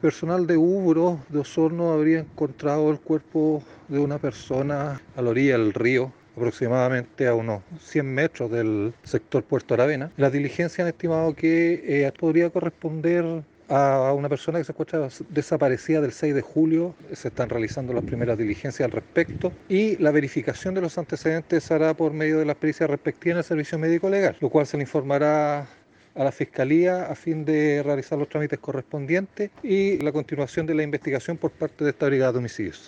Personal de Ubro de Osorno habría encontrado el cuerpo de una persona a la orilla del río aproximadamente a unos 100 metros del sector Puerto Aravena. Las diligencias han estimado que eh, podría corresponder a una persona que se encuentra desaparecida del 6 de julio. Se están realizando las primeras diligencias al respecto y la verificación de los antecedentes se hará por medio de la experiencia respectiva en el servicio médico legal, lo cual se le informará a la Fiscalía a fin de realizar los trámites correspondientes y la continuación de la investigación por parte de esta Brigada de Homicidios.